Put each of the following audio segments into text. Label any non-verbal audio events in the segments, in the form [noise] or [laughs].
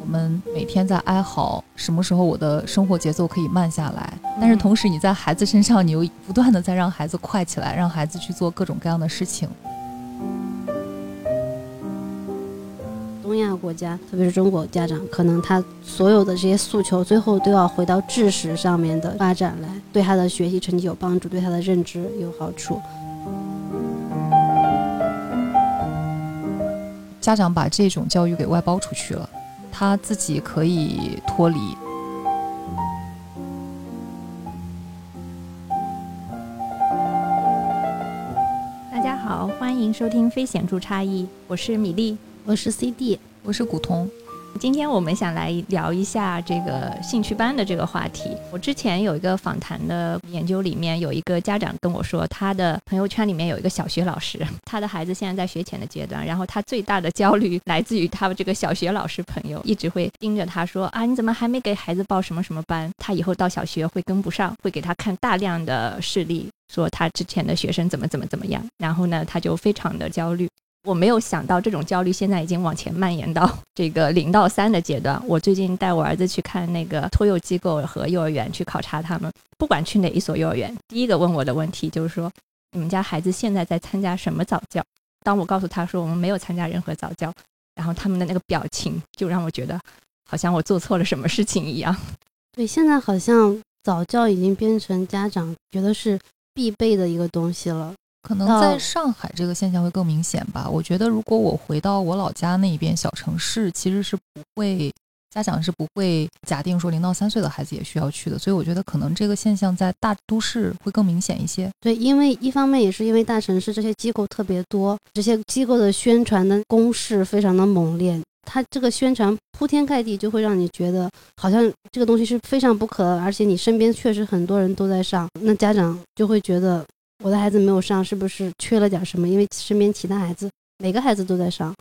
我们每天在哀嚎，什么时候我的生活节奏可以慢下来？但是同时你在孩子身上，你又不断的在让孩子快起来，让孩子去做各种各样的事情。东亚国家，特别是中国家长，可能他所有的这些诉求，最后都要回到知识上面的发展来，对他的学习成绩有帮助，对他的认知有好处。家长把这种教育给外包出去了，他自己可以脱离。大家好，欢迎收听《非显著差异》，我是米粒。我是 CD，我是古潼。今天我们想来聊一下这个兴趣班的这个话题。我之前有一个访谈的研究，里面有一个家长跟我说，他的朋友圈里面有一个小学老师，他的孩子现在在学前的阶段，然后他最大的焦虑来自于他的这个小学老师朋友一直会盯着他说啊，你怎么还没给孩子报什么什么班？他以后到小学会跟不上，会给他看大量的事例，说他之前的学生怎么怎么怎么样，然后呢，他就非常的焦虑。我没有想到这种焦虑现在已经往前蔓延到 [laughs] 这个零到三的阶段。我最近带我儿子去看那个托幼机构和幼儿园去考察他们，不管去哪一所幼儿园，第一个问我的问题就是说，你们家孩子现在在参加什么早教？当我告诉他说我们没有参加任何早教，然后他们的那个表情就让我觉得好像我做错了什么事情一样。[laughs] 对，现在好像早教已经变成家长觉得是必备的一个东西了。可能在上海这个现象会更明显吧。我觉得如果我回到我老家那一边小城市，其实是不会家长是不会假定说零到三岁的孩子也需要去的。所以我觉得可能这个现象在大都市会更明显一些。对，因为一方面也是因为大城市这些机构特别多，这些机构的宣传的攻势非常的猛烈，它这个宣传铺天盖地，就会让你觉得好像这个东西是非常不可，而且你身边确实很多人都在上，那家长就会觉得。我的孩子没有上，是不是缺了点什么？因为身边其他孩子，每个孩子都在上。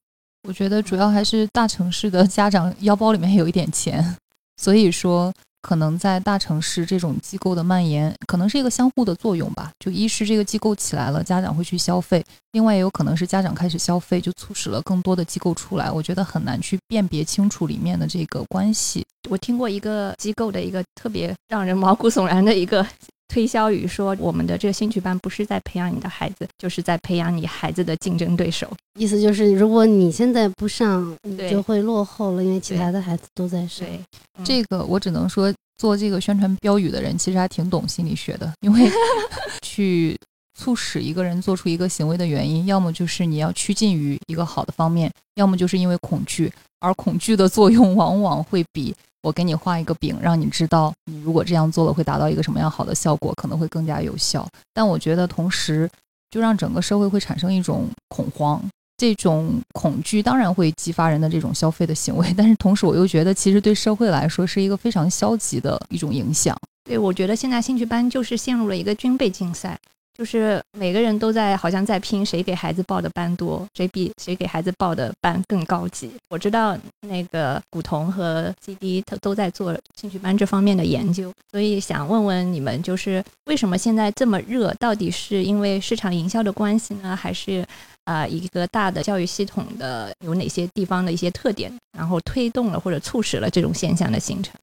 我觉得主要还是大城市的家长腰包里面有一点钱，所以说可能在大城市这种机构的蔓延，可能是一个相互的作用吧。就一是这个机构起来了，家长会去消费；另外也有可能是家长开始消费，就促使了更多的机构出来。我觉得很难去辨别清楚里面的这个关系。我听过一个机构的一个特别让人毛骨悚然的一个。推销语说：“我们的这个兴趣班不是在培养你的孩子，就是在培养你孩子的竞争对手。意思就是，如果你现在不上，你就会落后了，因为其他的孩子都在上。这个我只能说，做这个宣传标语的人其实还挺懂心理学的，因为 [laughs] 去促使一个人做出一个行为的原因，要么就是你要趋近于一个好的方面，要么就是因为恐惧，而恐惧的作用往往会比。”我给你画一个饼，让你知道你如果这样做了会达到一个什么样好的效果，可能会更加有效。但我觉得同时就让整个社会会产生一种恐慌，这种恐惧当然会激发人的这种消费的行为，但是同时我又觉得其实对社会来说是一个非常消极的一种影响。对，我觉得现在兴趣班就是陷入了一个军备竞赛。就是每个人都在好像在拼谁给孩子报的班多，谁比谁给孩子报的班更高级。我知道那个古潼和 CD 他都在做兴趣班这方面的研究，所以想问问你们，就是为什么现在这么热？到底是因为市场营销的关系呢，还是啊一个大的教育系统的有哪些地方的一些特点，然后推动了或者促使了这种现象的形成？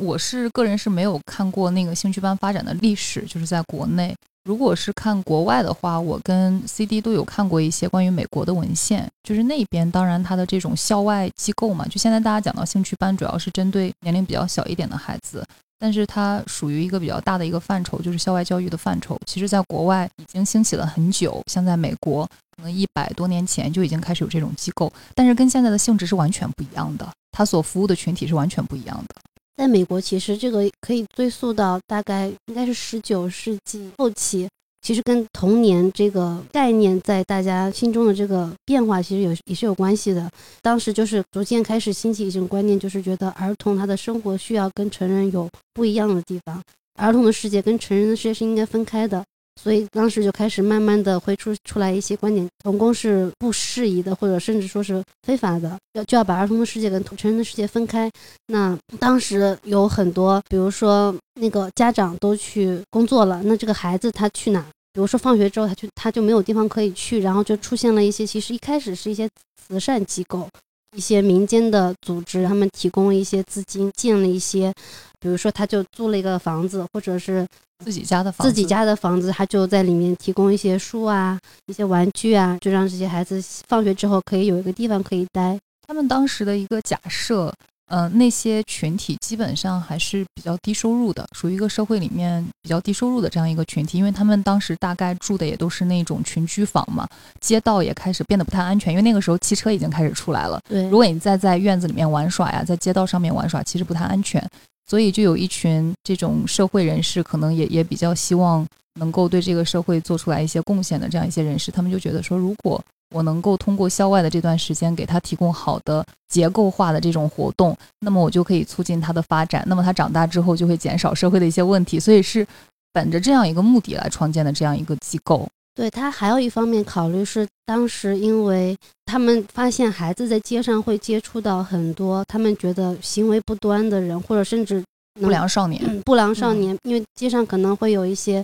我是个人是没有看过那个兴趣班发展的历史，就是在国内。如果是看国外的话，我跟 CD 都有看过一些关于美国的文献，就是那边当然它的这种校外机构嘛，就现在大家讲到兴趣班，主要是针对年龄比较小一点的孩子，但是它属于一个比较大的一个范畴，就是校外教育的范畴。其实，在国外已经兴起了很久，像在美国，可能一百多年前就已经开始有这种机构，但是跟现在的性质是完全不一样的，它所服务的群体是完全不一样的。在美国，其实这个可以追溯到大概应该是十九世纪后期，其实跟童年这个概念在大家心中的这个变化，其实有也是有关系的。当时就是逐渐开始兴起一种观念，就是觉得儿童他的生活需要跟成人有不一样的地方，儿童的世界跟成人的世界是应该分开的。所以当时就开始慢慢的会出出来一些观点，童工是不适宜的，或者甚至说是非法的，要就要把儿童的世界跟成人的世界分开。那当时有很多，比如说那个家长都去工作了，那这个孩子他去哪？比如说放学之后，他就他就没有地方可以去，然后就出现了一些，其实一开始是一些慈善机构。一些民间的组织，他们提供一些资金，建了一些，比如说他就租了一个房子，或者是自己家的房子，自己家的房子，他就在里面提供一些书啊、一些玩具啊，就让这些孩子放学之后可以有一个地方可以待。他们当时的一个假设。呃，那些群体基本上还是比较低收入的，属于一个社会里面比较低收入的这样一个群体，因为他们当时大概住的也都是那种群居房嘛，街道也开始变得不太安全，因为那个时候汽车已经开始出来了。对，如果你再在院子里面玩耍呀，在街道上面玩耍，其实不太安全，所以就有一群这种社会人士，可能也也比较希望能够对这个社会做出来一些贡献的这样一些人士，他们就觉得说，如果我能够通过校外的这段时间给他提供好的结构化的这种活动，那么我就可以促进他的发展。那么他长大之后就会减少社会的一些问题，所以是本着这样一个目的来创建的这样一个机构。对他还有一方面考虑是，当时因为他们发现孩子在街上会接触到很多他们觉得行为不端的人，或者甚至不良少年。不良少年，因为街上可能会有一些。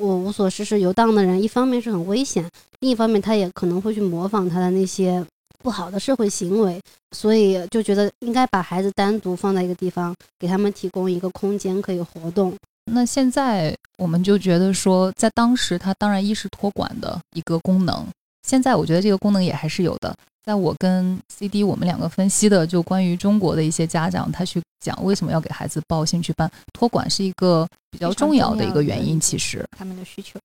我无所事事游荡的人，一方面是很危险，另一方面他也可能会去模仿他的那些不好的社会行为，所以就觉得应该把孩子单独放在一个地方，给他们提供一个空间可以活动。那现在我们就觉得说，在当时它当然一是托管的一个功能，现在我觉得这个功能也还是有的。在我跟 CD 我们两个分析的，就关于中国的一些家长，他去讲为什么要给孩子报兴趣班，托管是一个比较重要的一个原因。其实他们的需求，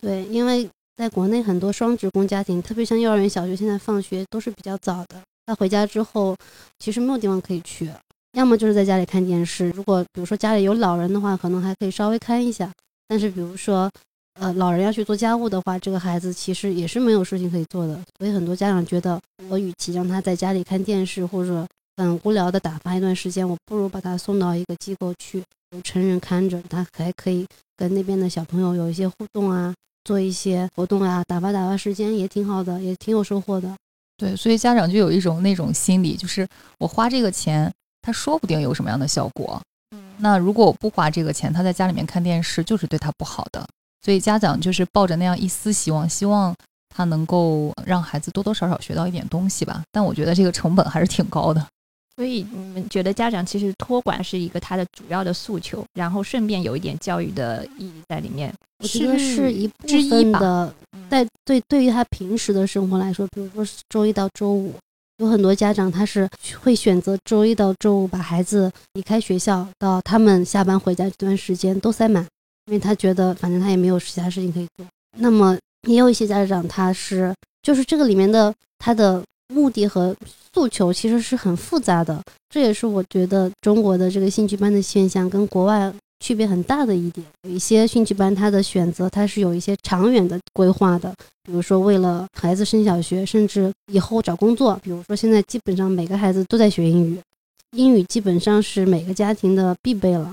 对，因为在国内很多双职工家庭，特别像幼儿园、小学，现在放学都是比较早的。他回家之后，其实没有地方可以去，要么就是在家里看电视。如果比如说家里有老人的话，可能还可以稍微看一下。但是比如说。呃，老人要去做家务的话，这个孩子其实也是没有事情可以做的，所以很多家长觉得，我与其让他在家里看电视或者很无聊的打发一段时间，我不如把他送到一个机构去，有成人看着，他还可以跟那边的小朋友有一些互动啊，做一些活动啊，打发打发时间也挺好的，也挺有收获的。对，所以家长就有一种那种心理，就是我花这个钱，他说不定有什么样的效果。嗯，那如果我不花这个钱，他在家里面看电视就是对他不好的。所以家长就是抱着那样一丝希望，希望他能够让孩子多多少少学到一点东西吧。但我觉得这个成本还是挺高的。所以你们觉得家长其实托管是一个他的主要的诉求，然后顺便有一点教育的意义在里面。我觉得是一部分的。在对对于他平时的生活来说，比如说周一到周五，有很多家长他是会选择周一到周五把孩子离开学校到他们下班回家这段时间都塞满。因为他觉得，反正他也没有其他事情可以做。那么，也有一些家长，他是就是这个里面的他的目的和诉求其实是很复杂的。这也是我觉得中国的这个兴趣班的现象跟国外区别很大的一点。有一些兴趣班，它的选择它是有一些长远的规划的，比如说为了孩子升小学，甚至以后找工作。比如说现在基本上每个孩子都在学英语，英语基本上是每个家庭的必备了。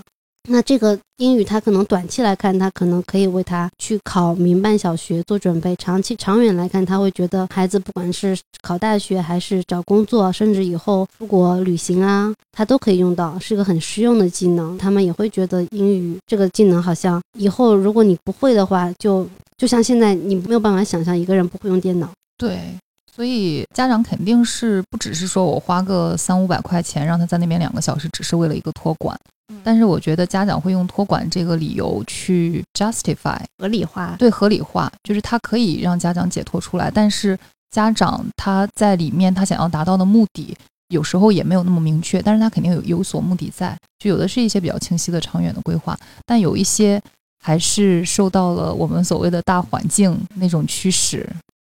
那这个英语，他可能短期来看，他可能可以为他去考民办小学做准备；长期、长远来看，他会觉得孩子不管是考大学还是找工作，甚至以后出国旅行啊，他都可以用到，是个很实用的技能。他们也会觉得英语这个技能好像以后如果你不会的话，就就像现在你没有办法想象一个人不会用电脑。对。所以家长肯定是不只是说我花个三五百块钱让他在那边两个小时，只是为了一个托管。但是我觉得家长会用托管这个理由去 justify 合理化，对合理化，就是他可以让家长解脱出来。但是家长他在里面他想要达到的目的，有时候也没有那么明确，但是他肯定有有所目的在。就有的是一些比较清晰的长远的规划，但有一些还是受到了我们所谓的大环境那种驱使。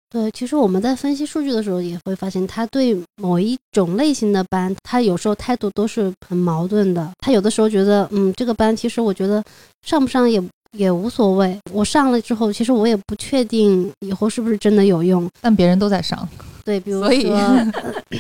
对，其实我们在分析数据的时候，也会发现，他对某一种类型的班，他有时候态度都是很矛盾的。他有的时候觉得，嗯，这个班其实我觉得上不上也也无所谓。我上了之后，其实我也不确定以后是不是真的有用。但别人都在上，对，比如说，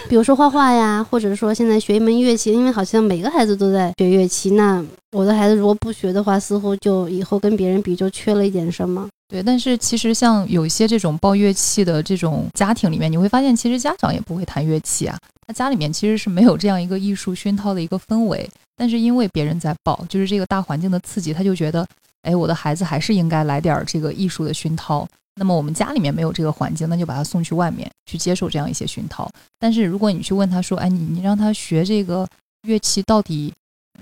比如说画画呀，或者说现在学一门乐器，因为好像每个孩子都在学乐器。那我的孩子如果不学的话，似乎就以后跟别人比就缺了一点什么。对，但是其实像有一些这种报乐器的这种家庭里面，你会发现其实家长也不会弹乐器啊，他家里面其实是没有这样一个艺术熏陶的一个氛围。但是因为别人在报，就是这个大环境的刺激，他就觉得哎，我的孩子还是应该来点这个艺术的熏陶。那么我们家里面没有这个环境，那就把他送去外面去接受这样一些熏陶。但是如果你去问他说，哎，你你让他学这个乐器，到底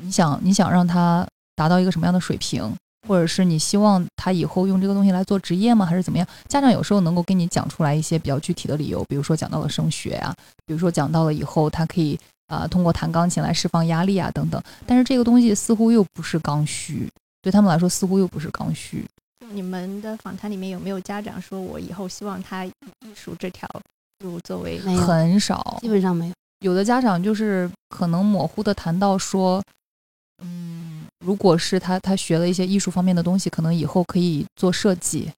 你想你想让他达到一个什么样的水平，或者是你希望他以后用这个东西来做职业吗？还是怎么样？家长有时候能够给你讲出来一些比较具体的理由，比如说讲到了升学啊，比如说讲到了以后他可以啊通过弹钢琴来释放压力啊等等。但是这个东西似乎又不是刚需，对他们来说似乎又不是刚需。你们的访谈里面有没有家长说，我以后希望他以艺术这条路作为？很少，基本上没有。有的家长就是可能模糊的谈到说，嗯，如果是他他学了一些艺术方面的东西，可能以后可以做设计。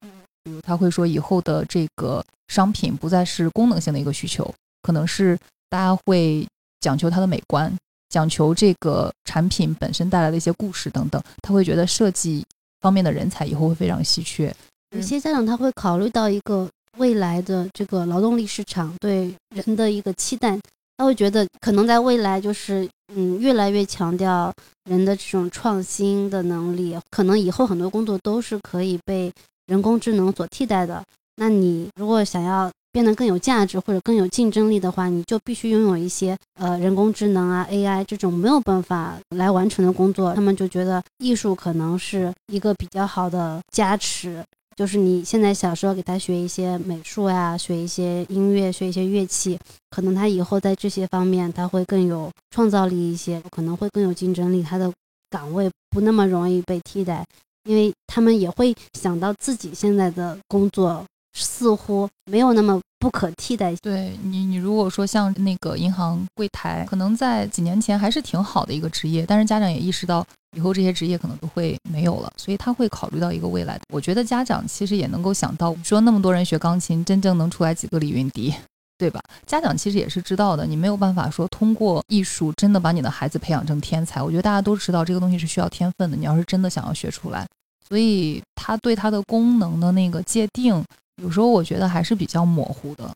比如他会说，以后的这个商品不再是功能性的一个需求，可能是大家会讲求它的美观，讲求这个产品本身带来的一些故事等等。他会觉得设计。方面的人才以后会非常稀缺。有些家长他会考虑到一个未来的这个劳动力市场对人的一个期待，他会觉得可能在未来就是嗯越来越强调人的这种创新的能力，可能以后很多工作都是可以被人工智能所替代的。那你如果想要变得更有价值或者更有竞争力的话，你就必须拥有一些呃人工智能啊 AI 这种没有办法来完成的工作。他们就觉得艺术可能是一个比较好的加持，就是你现在小时候给他学一些美术呀，学一些音乐，学一些乐器，可能他以后在这些方面他会更有创造力一些，可能会更有竞争力，他的岗位不那么容易被替代，因为他们也会想到自己现在的工作。似乎没有那么不可替代。对你，你如果说像那个银行柜台，可能在几年前还是挺好的一个职业，但是家长也意识到以后这些职业可能都会没有了，所以他会考虑到一个未来。我觉得家长其实也能够想到，说那么多人学钢琴，真正能出来几个李云迪，对吧？家长其实也是知道的，你没有办法说通过艺术真的把你的孩子培养成天才。我觉得大家都知道这个东西是需要天分的，你要是真的想要学出来，所以他对它的功能的那个界定。有时候我觉得还是比较模糊的。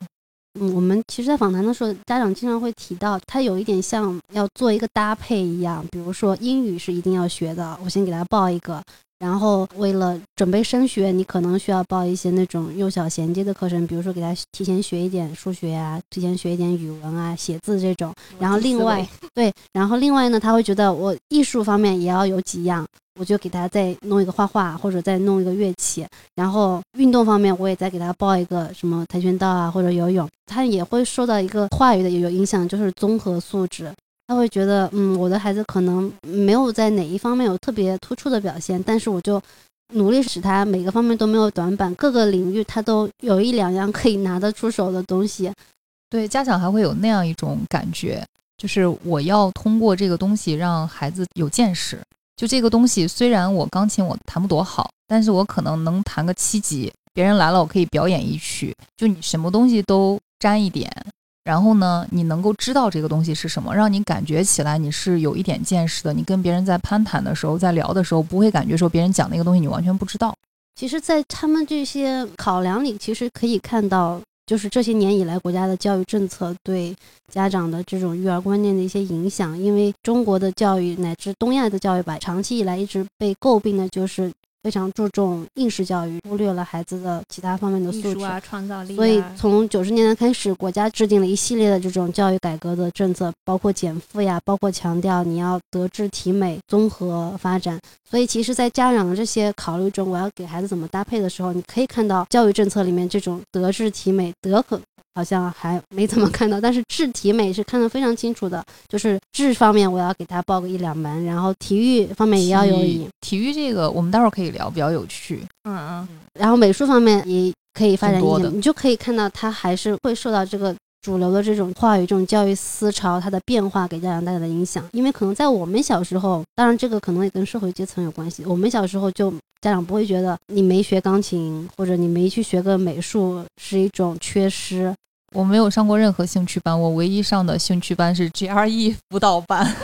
嗯，我们其实，在访谈的时候，家长经常会提到，他有一点像要做一个搭配一样。比如说，英语是一定要学的，我先给他报一个。然后，为了准备升学，你可能需要报一些那种幼小衔接的课程，比如说给他提前学一点数学啊，提前学一点语文啊，写字这种。然后另外，对，然后另外呢，他会觉得我艺术方面也要有几样。我就给他再弄一个画画，或者再弄一个乐器，然后运动方面我也再给他报一个什么跆拳道啊或者游泳，他也会受到一个话语的有影响，就是综合素质。他会觉得，嗯，我的孩子可能没有在哪一方面有特别突出的表现，但是我就努力使他每个方面都没有短板，各个领域他都有一两样可以拿得出手的东西。对，家长还会有那样一种感觉，就是我要通过这个东西让孩子有见识。就这个东西，虽然我钢琴我弹不多好，但是我可能能弹个七级。别人来了，我可以表演一曲。就你什么东西都沾一点，然后呢，你能够知道这个东西是什么，让你感觉起来你是有一点见识的。你跟别人在攀谈的时候，在聊的时候，不会感觉说别人讲那个东西你完全不知道。其实，在他们这些考量里，其实可以看到。就是这些年以来，国家的教育政策对家长的这种育儿观念的一些影响。因为中国的教育乃至东亚的教育吧，长期以来一直被诟病的就是。非常注重应试教育，忽略了孩子的其他方面的素质啊、创造力。所以从九十年代开始，国家制定了一系列的这种教育改革的政策，包括减负呀，包括强调你要德智体美综合发展。所以其实，在家长的这些考虑中，我要给孩子怎么搭配的时候，你可以看到教育政策里面这种德智体美德可。好像还没怎么看到，但是智体美是看得非常清楚的，就是智方面我要给他报个一两门，然后体育方面也要有。体育这个我们待会儿可以聊，比较有趣。嗯嗯。然后美术方面也可以发展一点，你就可以看到他还是会受到这个主流的这种话语、这种教育思潮它的变化给家长带来的影响。因为可能在我们小时候，当然这个可能也跟社会阶层有关系。我们小时候就家长不会觉得你没学钢琴或者你没去学个美术是一种缺失。我没有上过任何兴趣班，我唯一上的兴趣班是 GRE 辅导班。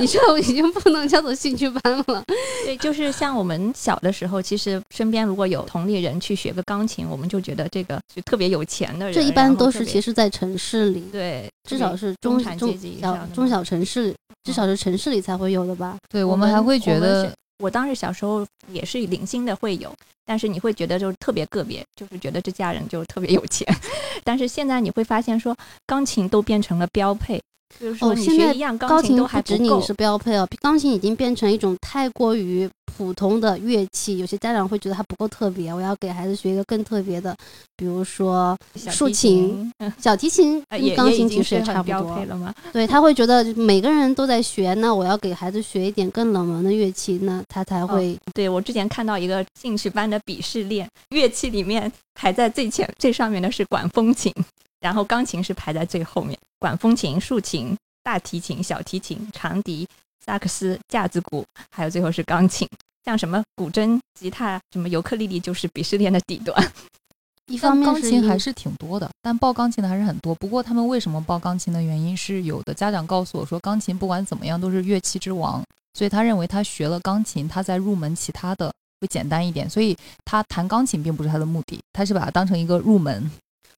你这已经不能叫做兴趣班了。[laughs] 对，就是像我们小的时候，其实身边如果有同龄人去学个钢琴，我们就觉得这个就特别有钱的人。这一般都是其实，在城市里，对，至少是中产阶级小中小城市，至少是城市里才会有的吧。对我们还会觉得。我当时小时候也是零星的会有，但是你会觉得就是特别个别，就是觉得这家人就特别有钱。[laughs] 但是现在你会发现说，钢琴都变成了标配。就是说，现在钢钢琴都不还不够止你是。标配哦，钢琴已经变成一种太过于普通的乐器，有些家长会觉得它不够特别，我要给孩子学一个更特别的，比如说竖琴、嗯小提琴呃跟钢琴其实差不多。对他会觉得每个人都在学，那我要给孩子学一点更冷门的乐器，那他才会对我之前看到一个兴趣班的鄙视链，乐器里面排在最前最上面的是管风琴，然后钢琴是排在最后面，管风琴、竖琴、大提琴、小提琴、长笛、萨克斯、架子鼓，还有最后是钢琴。像什么古筝、吉他、什么尤克里里，就是鄙视链的底端。[laughs] 一方面钢琴还是挺多的，但报钢琴的还是很多。不过他们为什么报钢琴的原因是，有的家长告诉我说，钢琴不管怎么样都是乐器之王，所以他认为他学了钢琴，他在入门其他的会简单一点。所以他弹钢琴并不是他的目的，他是把它当成一个入门。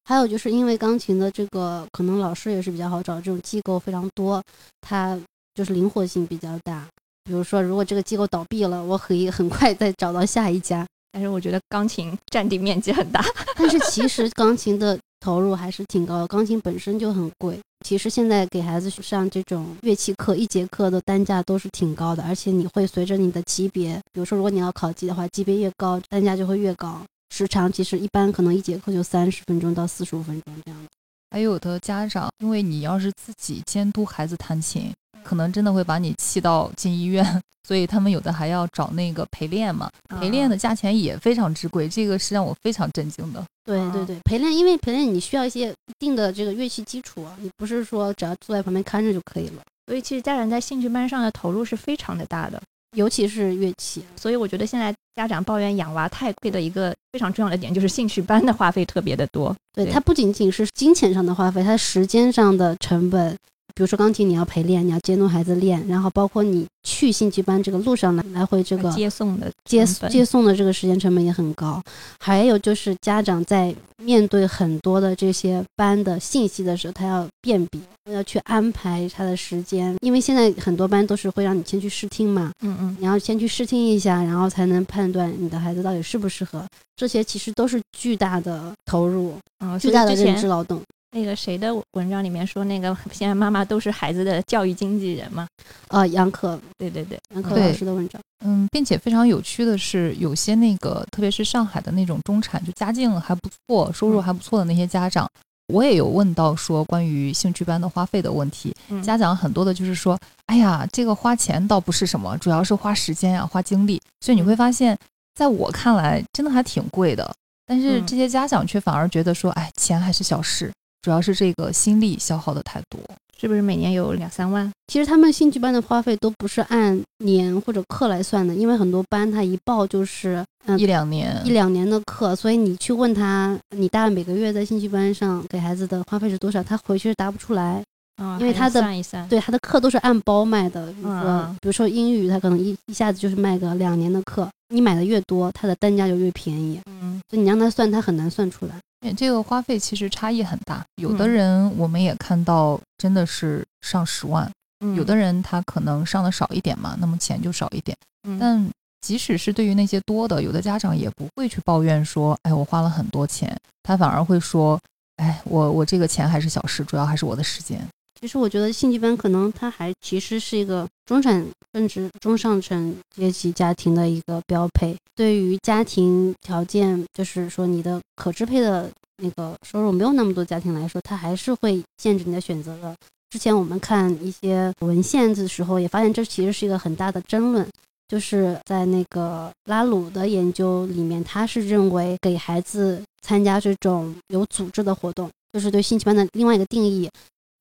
还有就是因为钢琴的这个可能老师也是比较好找，这种机构非常多，它就是灵活性比较大。比如说，如果这个机构倒闭了，我可以很快再找到下一家。但是我觉得钢琴占地面积很大，但是其实钢琴的投入还是挺高的，钢琴本身就很贵。其实现在给孩子上这种乐器课，一节课的单价都是挺高的，而且你会随着你的级别，比如说如果你要考级的话，级别越高，单价就会越高。时长其实一般可能一节课就三十分钟到四十五分钟这样子。还有的家长，因为你要是自己监督孩子弹琴，可能真的会把你气到进医院，[laughs] 所以他们有的还要找那个陪练嘛。陪练的价钱也非常之贵，这个是让我非常震惊的。哦对对对，陪练，因为陪练你需要一些一定的这个乐器基础啊，你不是说只要坐在旁边看着就可以了。所以其实家长在兴趣班上的投入是非常的大的。尤其是乐器，所以我觉得现在家长抱怨养娃太贵的一个非常重要的点，就是兴趣班的花费特别的多。对对它不仅仅是金钱上的花费，它时间上的成本，比如说钢琴你要陪练，你要监督孩子练，然后包括你去兴趣班这个路上来来回这个接送的接接送的这个时间成本也很高，还有就是家长在面对很多的这些班的信息的时候，他要辨别，要去安排他的时间，因为现在很多班都是会让你先去试听嘛，嗯嗯，你要先去试听一下，然后才能判断你的孩子到底适不适合，这些其实都是巨大的投入，啊，巨大的认知劳动。那个谁的文章里面说，那个现在妈妈都是孩子的教育经纪人嘛？呃，杨可对对对，杨可老师的文章，嗯，并且非常有趣的是，有些那个，特别是上海的那种中产，就家境还不错、收入还不错的那些家长，我也有问到说关于兴趣班的花费的问题。嗯家长很多的就是说，哎呀，这个花钱倒不是什么，主要是花时间呀、花精力。所以你会发现，在我看来，真的还挺贵的。但是嗯这些家长却反而觉得说，哎，钱还是小事，主要是这个心力消耗的太多。是不是每年有两三万？其实他们兴趣班的花费都不是按年或者课来算的，因为很多班他一报就是嗯一两年，一两年的课，所以你去问他，你大概每个月在兴趣班上给孩子的花费是多少，他回去是答不出来。因为他的算一算，对，他的课都是按包卖的，比如说，嗯比如说英语，他可能一一下子就是卖个两年的课，你买的越多，它的单价就越便宜，嗯，所以你让他算，他很难算出来。对这个花费其实差异很大，有的嗯。人我们也看到真的是上十万，嗯有的人他可能上的少一点嘛，那么钱就少一点。嗯。但即使是对于那些多的，有的家长也不会去抱怨说，哎，我花了很多钱，他反而会说，哎，我我这个钱还是小事，主要还是我的时间。其实我觉得兴趣班可能它还其实是一个中产甚至中上层阶级家庭的一个标配。对于家庭条件，就是说你的可支配的那个收入没有那么多家庭来说，它还是会限制你的选择的。之前我们看一些文献的时候，也发现这其实是一个很大的争论。就是在那个拉鲁的研究里面，他是认为给孩子参加这种有组织的活动，就是对兴趣班的另外一个定义。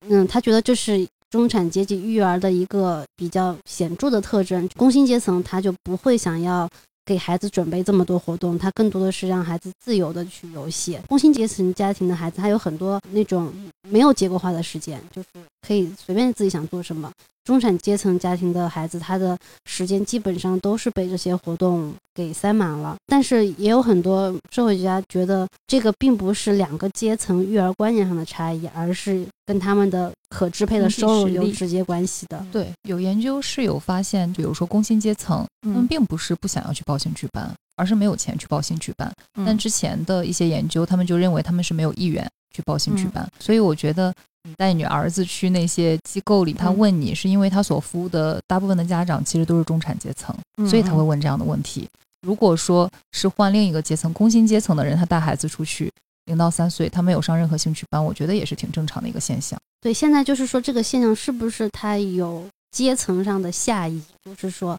嗯，他觉得这是中产阶级育儿的一个比较显著的特征。工薪阶层他就不会想要给孩子准备这么多活动，他更多的是让孩子自由的去游戏。工薪阶层家庭的孩子，他有很多那种没有结构化的时间，就是可以随便自己想做什么。中产阶层家庭的孩子，他的时间基本上都是被这些活动给塞满了。但是也有很多社会学家觉得，这个并不是两个阶层育儿观念上的差异，而是跟他们的可支配的收入有直接关系的。对，有研究是有发现，比如说工薪阶层，他们并不是不想要去报兴趣班，而是没有钱去报兴趣班。但之前的一些研究，他们就认为他们是没有意愿去报兴趣班。所以我觉得。你带你儿子去那些机构里，他问你是因为他所服务的大部分的家长其实都是中产阶层，所以他会问这样的问题。如果说是换另一个阶层，工薪阶层的人，他带孩子出去零到三岁，他没有上任何兴趣班，我觉得也是挺正常的一个现象。对，现在就是说这个现象是不是他有阶层上的下移，就是说。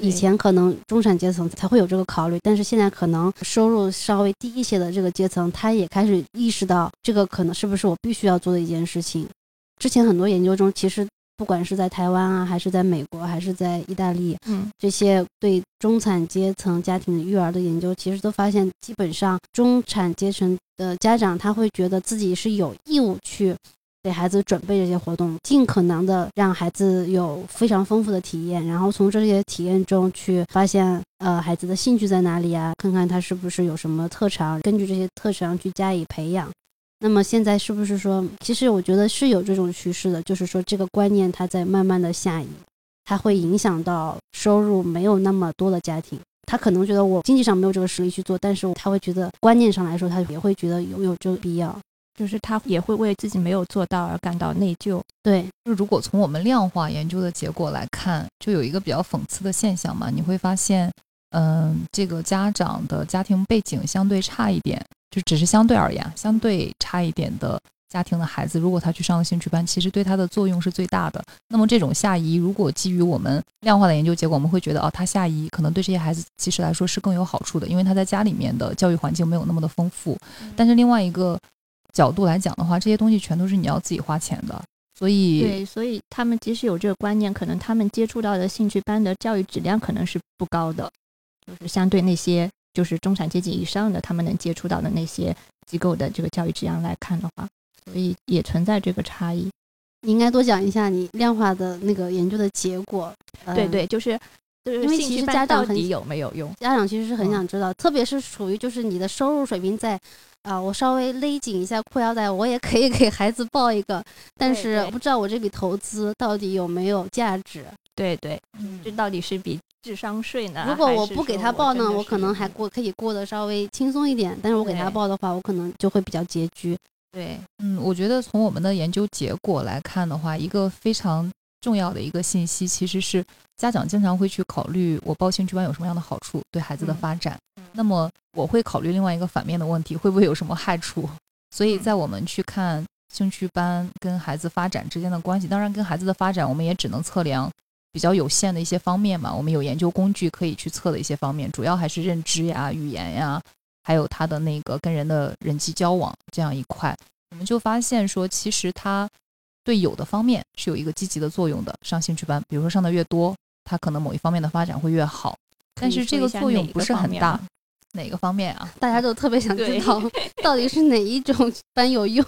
以前可能中产阶层才会有这个考虑，但是现在可能收入稍微低一些的这个阶层，他也开始意识到这个可能是不是我必须要做的一件事情。之前很多研究中，其实不管是在台湾啊，还是在美国，还是在意大利，嗯，这些对中产阶层家庭育儿的研究，其实都发现，基本上中产阶层的家长他会觉得自己是有义务去。给孩子准备这些活动，尽可能的让孩子有非常丰富的体验，然后从这些体验中去发现，呃，孩子的兴趣在哪里啊？看看他是不是有什么特长，根据这些特长去加以培养。那么现在是不是说，其实我觉得是有这种趋势的，就是说这个观念它在慢慢的下移，它会影响到收入没有那么多的家庭，他可能觉得我经济上没有这个实力去做，但是他会觉得观念上来说，他也会觉得有有这个必要。就是他也会为自己没有做到而感到内疚。对，就如果从我们量化研究的结果来看，就有一个比较讽刺的现象嘛，你会发现，嗯，这个家长的家庭背景相对差一点，就只是相对而言，相对差一点的家庭的孩子，如果他去上了兴趣班，其实对他的作用是最大的。那么这种下移，如果基于我们量化的研究结果，我们会觉得，哦，他下移可能对这些孩子其实来说是更有好处的，因为他在家里面的教育环境没有那么的丰富。但是另外一个。角度来讲的话，这些东西全都是你要自己花钱的，所以对，所以他们即使有这个观念，可能他们接触到的兴趣班的教育质量可能是不高的，就是相对那些就是中产阶级以上的他们能接触到的那些机构的这个教育质量来看的话，所以也存在这个差异。你应该多讲一下你量化的那个研究的结果。对对，就是因为其实家长到底有没有用？家长其实是很想知道，特别是属于就是你的收入水平在。啊，我稍微勒紧一下裤腰带，我也可以 [laughs] 给孩子报一个，但是不知道我这笔投资到底有没有价值？对对，嗯这到底是笔智商税呢？如果我不给他报呢，我可能还过可以过得稍微轻松一点，但是我给他报的话，我可能就会比较拮据。对，嗯，我觉得从我们的研究结果来看的话，一个非常重要的一个信息其实是。家长经常会去考虑我报兴趣班有什么样的好处对孩子的发展，那么我会考虑另外一个反面的问题，会不会有什么害处？所以在我们去看兴趣班跟孩子发展之间的关系，当然跟孩子的发展我们也只能测量比较有限的一些方面嘛。我们有研究工具可以去测的一些方面，主要还是认知呀、语言呀，还有他的那个跟人的人际交往这样一块。我们就发现说，其实他对有的方面是有一个积极的作用的。上兴趣班，比如说上的越多。他可能某一方面的发展会越好，但是这个作用不是很大。哪个方面啊？大家都特别想知道，[laughs] 到底是哪一种班有用？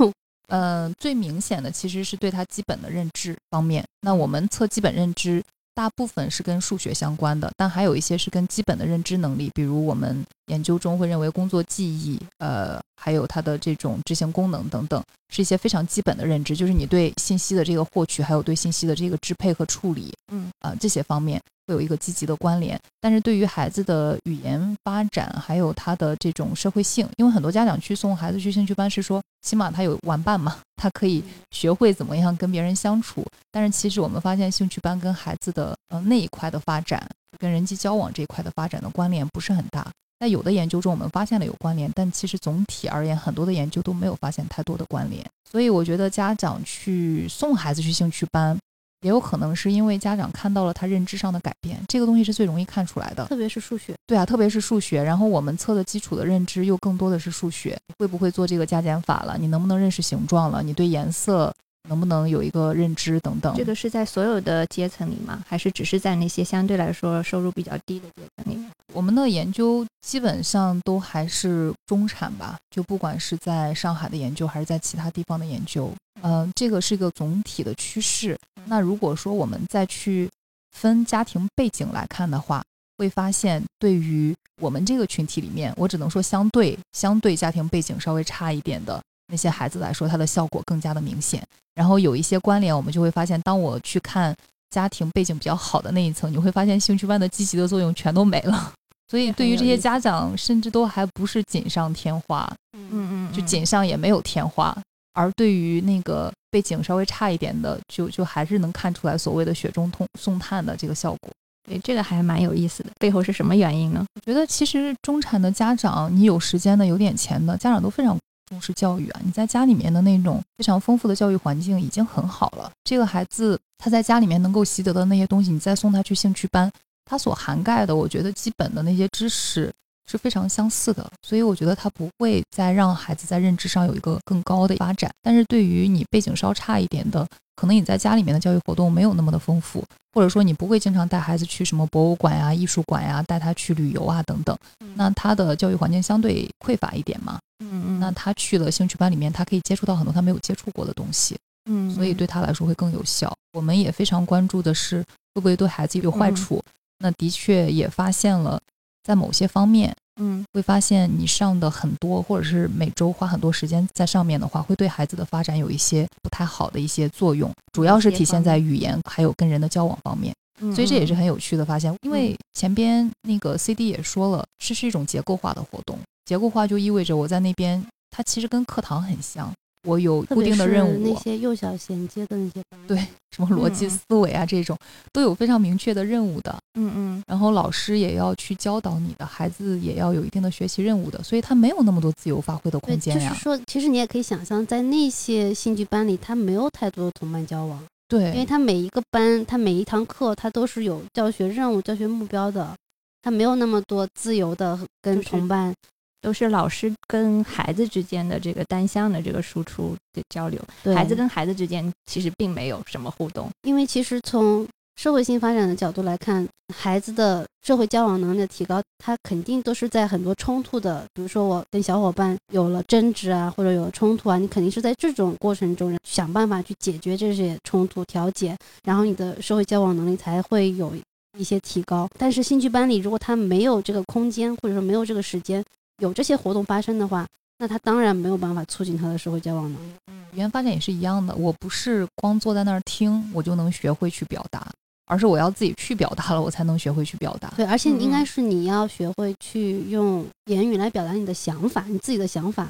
嗯，最明显的其实是对他基本的认知方面。那我们测基本认知。大部分是跟数学相关的，但还有一些是跟基本的认知能力，比如我们研究中会认为工作记忆，呃，还有它的这种执行功能等等，是一些非常基本的认知，就是你对信息的这个获取，还有对信息的这个支配和处理，嗯，啊，这些方面。会有一个积极的关联，但是对于孩子的语言发展，还有他的这种社会性，因为很多家长去送孩子去兴趣班是说，起码他有玩伴嘛，他可以学会怎么样跟别人相处。但是其实我们发现，兴趣班跟孩子的呃那一块的发展，跟人际交往这一块的发展的关联不是很大。在有的研究中，我们发现了有关联，但其实总体而言，很多的研究都没有发现太多的关联。所以我觉得家长去送孩子去兴趣班。也有可能是因为家长看到了他认知上的改变，这个东西是最容易看出来的，特别是数学。对啊，特别是数学。然后我们测的基础的认知又更多的是数学，会不会做这个加减法了？你能不能认识形状了？你对颜色能不能有一个认知等等？这个是在所有的阶层里吗？还是只是在那些相对来说收入比较低的阶层里面？我们的研究基本上都还是中产吧，就不管是在上海的研究还是在其他地方的研究。嗯，这个是一个总体的趋势，那如果说我们再去分家庭背景来看的话，会发现对于我们这个群体里面，我只能说相对相对家庭背景稍微差一点的那些孩子来说，它的效果更加的明显。然后有一些关联，我们就会发现，当我去看家庭背景比较好的那一层，你会发现兴趣班的积极的作用全都没了。所以对于这些家长，甚至都还不是锦上添花，嗯嗯，就锦上也没有添花。而对于那个背景稍微差一点的，就就还是能看出来所谓的雪中送送炭的这个效果。对，这个还蛮有意思的。背后是什么原因呢？我觉得其实中产的家长，你有时间的、有点钱的家长都非常重视教育啊。你在家里面的那种非常丰富的教育环境已经很好了。这个孩子他在家里面能够习得的那些东西，你再送他去兴趣班。它所涵盖的，我觉得基本的那些知识是非常相似的，所以我觉得它不会再让孩子在认知上有一个更高的发展。但是对于你背景稍差一点的，可能你在家里面的教育活动没有那么的丰富，或者说你不会经常带孩子去什么博物馆呀、艺术馆呀，带他去旅游啊等等，那他的教育环境相对匮乏一点嘛。嗯嗯，那他去了兴趣班里面，他可以接触到很多他没有接触过的东西，嗯，所以对他来说会更有效。我们也非常关注的是会不会对孩子有坏处。那的确也发现了，在某些方面，嗯，会发现你上的很多，或者是每周花很多时间在上面的话，会对孩子的发展有一些不太好的一些作用，主要是体现在语言还有跟人的交往方面。所以这也是很有趣的发现，因为前边那个 CD 也说了，这是一种结构化的活动，结构化就意味着我在那边，它其实跟课堂很像。我有固定的任务，那些幼小衔接的那些，对，什么逻辑思维啊这种，都有非常明确的任务的，嗯嗯。然后老师也要去教导你的孩子，也要有一定的学习任务的，所以他没有那么多自由发挥的空间呀。就是说，其实你也可以想象，在那些兴趣班里，他没有太多的同伴交往，对，因为他每一个班，他每一堂课，他都是有教学任务、教学目标的，他没有那么多自由的跟同伴。都是老师跟孩子之间的这个单向的这个输出的交流，孩子跟孩子之间其实并没有什么互动。因为其实从社会性发展的角度来看，孩子的社会交往能力的提高，他肯定都是在很多冲突的，比如说我跟小伙伴有了争执啊，或者有了冲突啊，你肯定是在这种过程中想办法去解决这些冲突、调解，然后你的社会交往能力才会有一些提高。但是兴趣班里，如果他没有这个空间，或者说没有这个时间，有这些活动发生的话，那他当然没有办法促进他的社会交往能力。语言发展也是一样的，我不是光坐在那儿听，我就能学会去表达，而是我要自己去表达了，我才能学会去表达。对，而且应该是你要学会去用言语来表达你的想法，你自己的想法，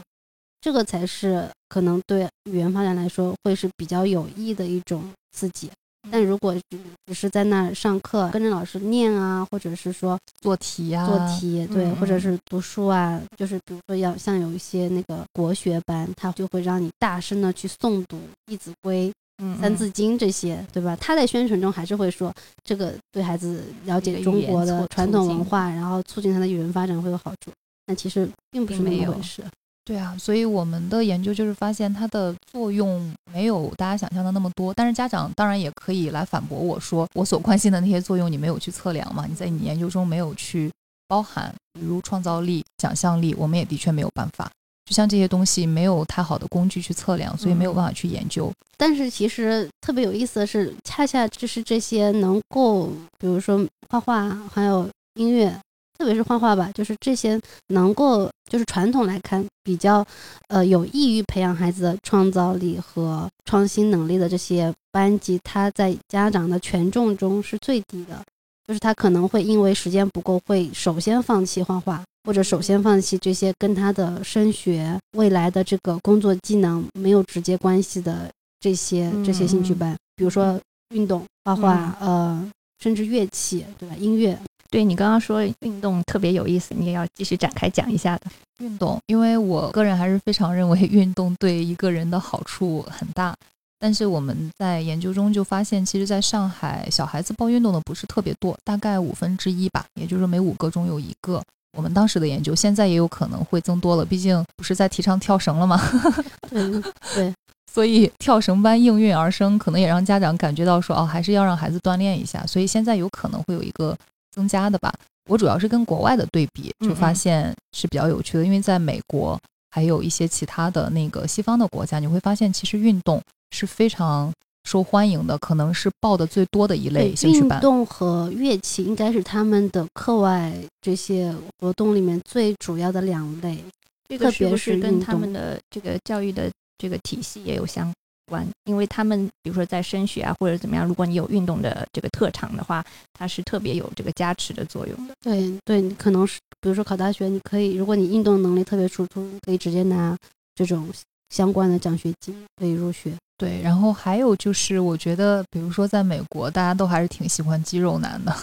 这个才是可能对语言发展来说会是比较有益的一种刺激。但如果只是在那儿上课，跟着老师念啊，或者是说做题啊，做题，对，或者是读书啊，就是比如说要像有一些那个国学班，他就会让你大声的去诵读《弟子规》《三字经》这些，对吧？他在宣传中还是会说这个对孩子了解中国的传统文化，然后促进他的语文发展会有好处。但其实并不是那么回事。对啊，所以我们的研究就是发现它的作用没有大家想象的那么多。但是家长当然也可以来反驳我说，我所关心的那些作用你没有去测量嘛？你在你研究中没有去包含，比如创造力、想象力，我们也的确没有办法。就像这些东西没有太好的工具去测量，所以没有办法去研究。但是其实特别有意思的是，恰恰就是这些能够，比如说画画，还有音乐。特别是画画吧，就是这些能够，就是传统来看比较，呃，有益于培养孩子的创造力和创新能力的这些班级，他在家长的权重中是最低的。就是他可能会因为时间不够，会首先放弃画画，或者首先放弃这些跟他的升学、未来的这个工作技能没有直接关系的这些这些兴趣班，比如说运动、画画，呃，甚至乐器，对吧？音乐。对你刚刚说运动特别有意思，你也要继续展开讲一下的运动，因为我个人还是非常认为运动对一个人的好处很大。但是我们在研究中就发现，其实在上海小孩子报运动的不是特别多，大概五分之一吧，也就是每五个中有一个。我们当时的研究现在也有可能会增多了，毕竟不是在提倡跳绳了吗？[laughs] 对对，所以跳绳班应运而生，可能也让家长感觉到说，哦，还是要让孩子锻炼一下。所以现在有可能会有一个。增加的吧，我主要是跟国外的对比，就发现是比较有趣的。因为在美国，还有一些其他的那个西方的国家，你会发现其实运动是非常受欢迎的，可能是报的最多的一类，兴趣班。运动和乐器应该是他们的课外这些活动里面最主要的两类。这个是不特别是是跟他们的这个教育的这个体系也有相关？因为他们比如说在升学啊或者怎么样，如果你有运动的这个特长的话，它是特别有这个加持的作用的。对对，你可能是比如说考大学，你可以，如果你运动能力特别突出，可以直接拿这种相关的奖学金可以入学。对，然后还有就是，我觉得，比如说在美国，大家都还是挺喜欢肌肉男的，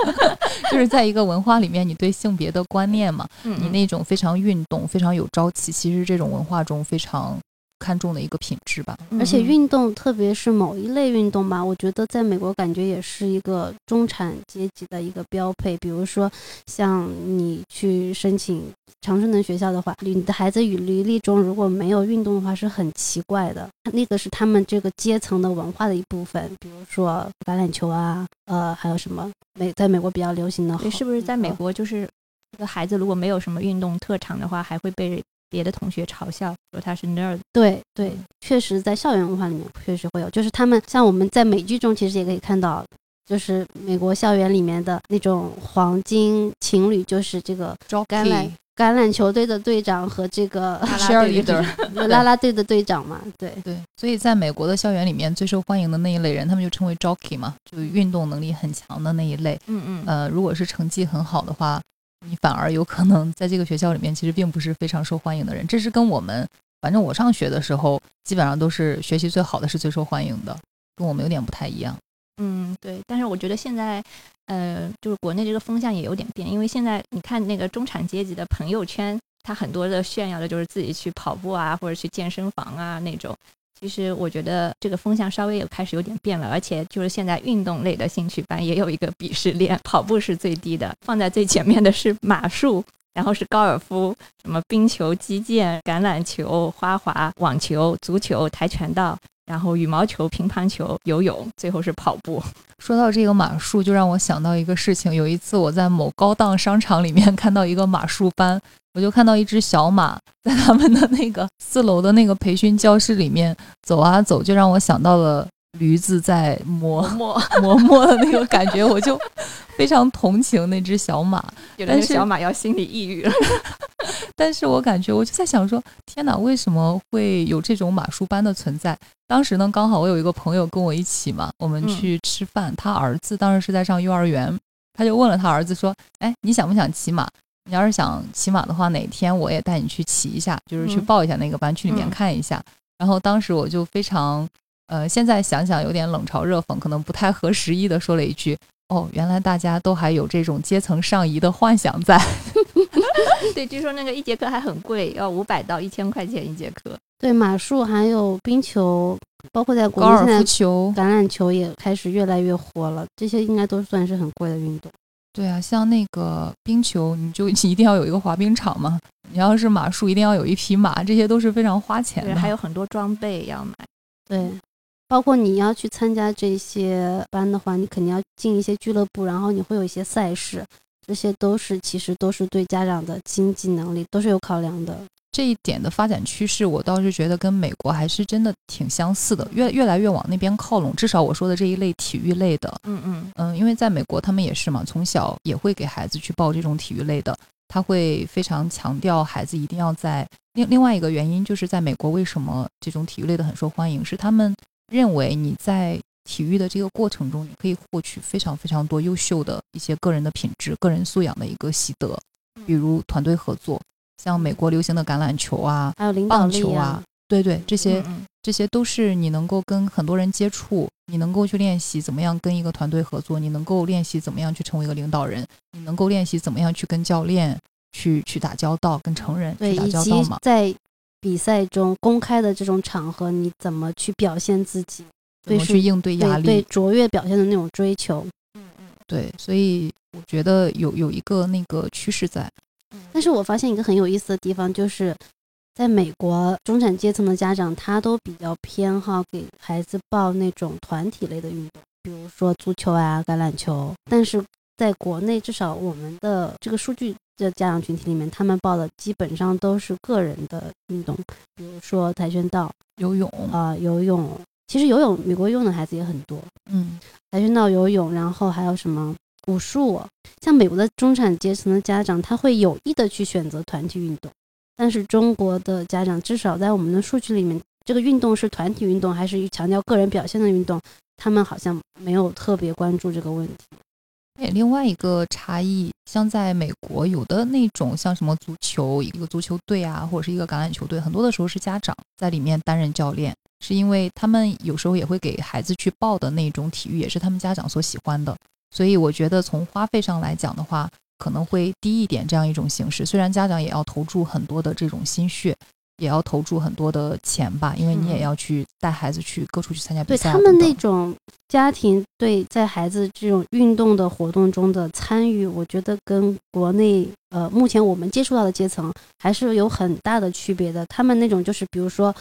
[laughs] 就是在一个文化里面，你对性别的观念嘛，嗯你那种非常运动、非常有朝气，其实这种文化中非常看重的一个品质吧。而且嗯运动，特别是某一类运动吧，我觉得在美国感觉也是一个中产阶级的一个标配。比如说，像你去申请常春藤学校的话，你的孩子与履历中如果没有运动的话，是很奇怪的。那个是他们这个阶层的文化的一部分。比如说橄榄球啊，呃，还有什么美在美国比较流行的，对，是不是在美呃国就是这个孩子如果没有什么运动特长的话，还会被别的同学嘲笑说他是 nerd？对对，确实在校园文化里面确实会有，就是他们像我们在美剧中其实也可以看到，就是美国校园里面的那种黄金情侣，就是这个橄榄橄榄球队的队长和这个啦啦队的。cheerleader，啦啦队的队长嘛，对对，所以在美国的校园里面，最受欢迎的那一类人，他们就称为 jockey 嘛，就运动能力很强的那一类。嗯嗯，呃，如果是成绩很好的话，你反而有可能在这个学校里面，其实并不是非常受欢迎的人。这是跟我们，反正我上学的时候，基本上都是学习最好的是最受欢迎的，跟我们有点不太一样。嗯，对，但是我觉得现在，呃，就是国内这个风向也有点变，因为现在你看那个中产阶级的朋友圈，他很多的炫耀的就是自己去跑步啊，或者去健身房啊那种。其实我觉得这个风向稍微也开始有点变了，而且就是现在运动类的兴趣班也有一个鄙视链，跑步是最低的，放在最前面的是马术，然后是高尔夫，什么冰球、击剑、橄榄球、花滑、网球、足球、跆拳道，然后羽毛球、乒乓球、游泳，最后是跑步。说到这个马术，就让我想到一个事情。有一次我在某高档商场里面 [laughs] 看到一个马术班，我就看到一只小马在他们的那个四楼的那个培训教室里面走啊走，就让我想到了驴子在磨磨 [laughs] 磨磨的那个感觉，我就非常同情那只小马。[laughs] 但是小马要心理抑郁了。[laughs] 但是我感觉，我就在想说，天哪，为什么会有这种马术班的存在？当时呢，刚好我有一个朋友跟我一起嘛，我们嗯去吃饭，他儿子当时是在上幼儿园，他就问了他儿子说：“哎，你想不想骑马？你要是想骑马的话，哪天我也带你去骑一下，就是去嗯报一下那个班，去里面嗯看一下。然后当时我就非常，呃，现在想想有点冷嘲热讽，可能不太合时宜的说了一句：“哦，原来大家都还有这种阶层上移的幻想在。[laughs] ”对，据说那个一节课还很贵，要五百到一千块钱一节课。对马术还有冰球，包括在国高尔夫内现在球，橄榄球也开始越来越火了，这些应该都算是很贵的运动。对啊，像那个冰球，你就 [laughs] 一定要有一个滑冰场嘛。你要是马术，一定要有一匹马，这些都是非常花钱对，的。还有很多装备要买。对，包括你要去参加这些班的话，你肯定要进一些俱乐部，然后你会有一些赛事，这些都是其实都是对家长的经济能力都是有考量的。这一点的发展趋势，我倒是觉得跟美国还是真的挺相似的，越越来越往那边靠拢。至少我说的这一类体育类的，嗯嗯，嗯，因为在美国他们也是嘛，从小也会给孩子去报这种体育类的，他会非常强调孩子一定要在另另外一个原因就是在美国为什么这种体育类的很受欢迎，是他们认为你在体育的这个过程中，你可以获取非常非常多优秀的一些个人的品质、个人素养的一个习得，比如团队合作，像美国流行的橄榄球啊、还有领导棒力啊。球啊，，对对，这些嗯嗯。这些都是你能够跟很多人接触，你能够去练习怎么样跟一个团队合作，你能够练习怎么样去成为一个领导人，你能够练习怎么样去跟教练去去打交道，跟成人，去打交道嘛。在比赛中公开的这种场合，你怎么去表现自己，怎么对去应对压力对？卓越表现的那种追求。嗯嗯对，所以我觉得有有一个那个趋势在。但是我发现一个很有意思的地方，就是在美国中产阶层的家长，他都比较偏好给孩子报那种团体类的运动，比如说足球啊、橄榄球。但是在国内，至少我们的这个数据的家长群体里面，他们报的基本上都是个人的运动，比如说跆拳道游泳，啊、游泳、其实游泳，美国游泳的孩子也很多，嗯，跆拳道、游泳，然后还有什么武术。像美国的中产阶层的家长，他会有意的去选择团体运动，但是中国的家长，至少在我们的数据里面，这个运动是团体运动还是强调个人表现的运动，他们好像没有特别关注这个问题。哎，另外一个差异，像在美国，有的那种像什么足球一个足球队啊，或者是一个橄榄球队，很多的时候是家长在里面担任教练，是因为他们有时候也会给孩子去报的那种体育，也是他们家长所喜欢的。所以我觉得从花费上来讲的话，可能会低一点这样一种形式。虽然家长也要投注很多的这种心血。也要投注很多的钱吧，因为你也要去带孩子去各处去参加比赛。对他们那种家庭对在孩子这种运动的活动中的参与，我觉得跟国内呃目前我们接触到的阶层还是有很大的区别的。他们那种就是比如说。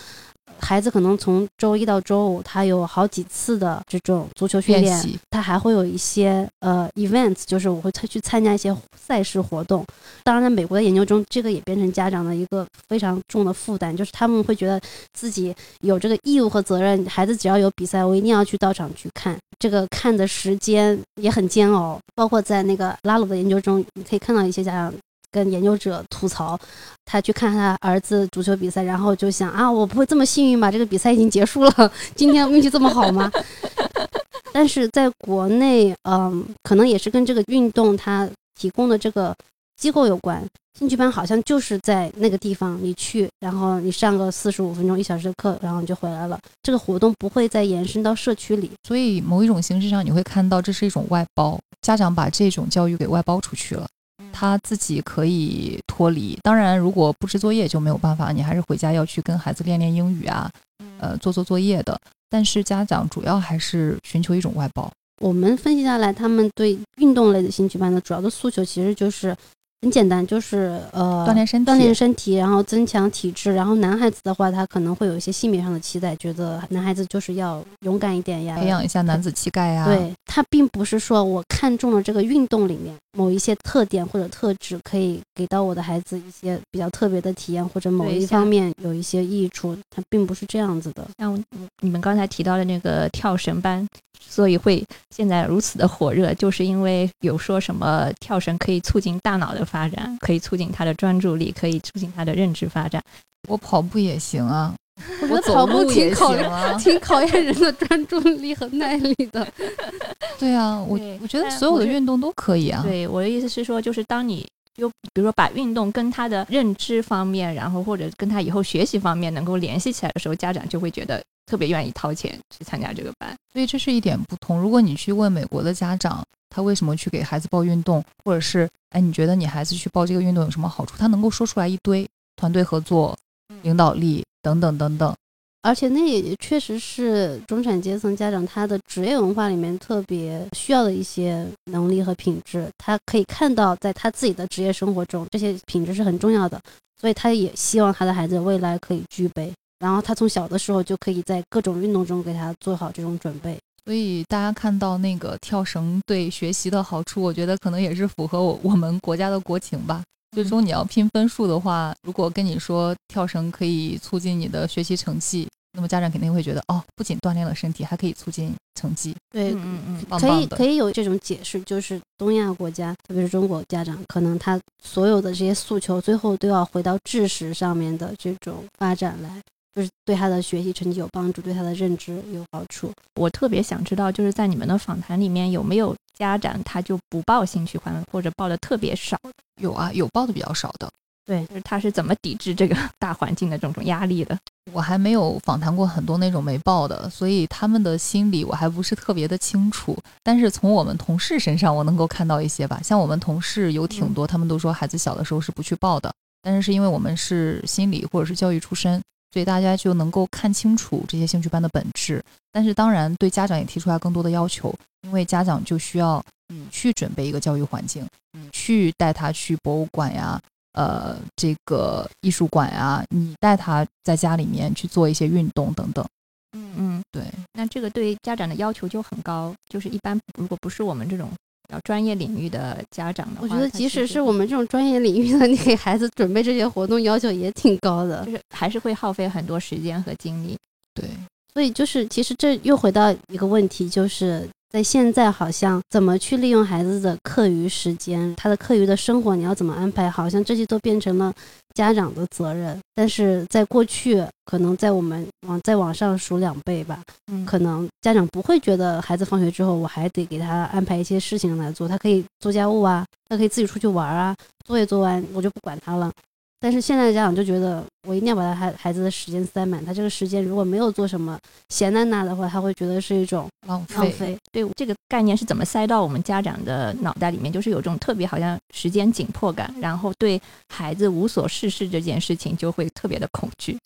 孩子可能从周一到周五，他有好几次的这种足球训练，他还会有一些呃 events，就是我会去参加一些赛事活动。当然，在美国的研究中，这个也变成家长的一个非常重的负担，就是他们会觉得自己有这个义务和责任，孩子只要有比赛，我一定要去到场去看。这个看的时间也很煎熬，包括在那个拉鲁的研究中，你可以看到一些家长。跟研究者吐槽，他去看他儿子足球比赛，然后就想啊，我不会这么幸运吧？这个比赛已经结束了，今天运气这么好吗？[laughs] 但是在国内，嗯，可能也是跟这个运动它提供的这个机构有关。兴趣班好像就是在那个地方，你去，然后你上个四十五分钟、一小时的课，然后你就回来了。这个活动不会再延伸到社区里，所以某一种形式上，你会看到这是一种外包，家长把这种教育给外包出去了。他自己可以脱离，当然，如果布置作业就没有办法，你还是回家要去跟孩子练练英语啊，呃，做做作业的。但是家长主要还是寻求一种外包。我们分析下来，他们对运动类的兴趣班的主要的诉求其实就是。很简单，就是呃锻炼身体，锻炼身体，然后增强体质。然后男孩子的话，他可能会有一些性别上的期待，觉得男孩子就是要勇敢一点呀，培养一下男子气概呀。对他并不是说我看中了这个运动里面某一些特点或者特质，可以给到我的孩子一些比较特别的体验，或者某一方面有一些益处，它并不是这样子的。像你们刚才提到的那个跳绳班，所以会现在如此的火热，就是因为有说什么跳绳可以促进大脑的。发展可以促进他的专注力，可以促进他的认知发展。我跑步也行啊，[laughs] 我觉得跑步挺考验、[laughs] 挺考验人的专注力和耐力的。[laughs] 对啊，我我觉得所有的运动都可以啊。对，我的意思是说，就是当你就比如说把运动跟他的认知方面，然后或者跟他以后学习方面能够联系起来的时候，家长就会觉得特别愿意掏钱去参加这个班。所以这是一点不同。如果你去问美国的家长。他为什么去给孩子报运动，或者是哎，你觉得你孩子去报这个运动有什么好处？他能够说出来一堆团队合作、领导力等等等等。而且那也确实是中产阶层家长他的职业文化里面特别需要的一些能力和品质。他可以看到在他自己的职业生活中，这些品质是很重要的，所以他也希望他的孩子未来可以具备。然后他从小的时候就可以在各种运动中给他做好这种准备。所以大家看到那个跳绳对学习的好处，我觉得可能也是符合我我们国家的国情吧。最终你要拼分数的话，如果跟你说跳绳可以促进你的学习成绩，那么家长肯定会觉得哦，不仅锻炼了身体，还可以促进成绩。对，嗯嗯，可以可以有这种解释，就是东亚国家，特别是中国家长，可能他所有的这些诉求，最后都要回到知识上面的这种发展来。就是对他的学习成绩有帮助，对他的认知有好处。我特别想知道，就是在你们的访谈里面有没有家长他就不报兴趣班，或者报的特别少？有啊，有报的比较少的。对，就是他是怎么抵制这个 [laughs] 大环境的这种压力的？我还没有访谈过很多那种没报的，所以他们的心理我还不是特别的清楚。但是从我们同事身上，我能够看到一些吧。像我们同事有挺多，他们都说孩子小的时候是不去报的，但是是因为我们是心理或者是教育出身。所以大家就能够看清楚这些兴趣班的本质，但是当然对家长也提出来更多的要求，因为家长就需要你去准备一个教育环境，你去带他去博物馆呀，呃，这个艺术馆呀，你带他在家里面去做一些运动等等。嗯嗯，对，那这个对家长的要求就很高，就是一般如果不是我们这种。专业领域的家长的话，我觉得即使是我们这种专业领域的，你给孩子准备这些活动要求也挺高的，就是还是会耗费很多时间和精力。对，所以就是，其实这又回到一个问题，就是在现在好像怎么去利用孩子的课余时间，他的课余的生活你要怎么安排，好像这些都变成了家长的责任。但是在过去，可能在我们往再往上数两倍吧，嗯可能家长不会觉得孩子放学之后我还得给他安排一些事情来做，他可以做家务啊，他可以自己出去玩啊，作业做完我就不管他了。但是现在的家长就觉得我一定要把他孩孩子的时间塞满，他这个时间如果没有做什么闲在那的话，他会觉得是一种浪费。浪费。对这个概念是怎么塞到我们家长的脑袋里面？就是有种特别好像时间紧迫感，然后对孩子无所事事这件事情就会特别的恐惧。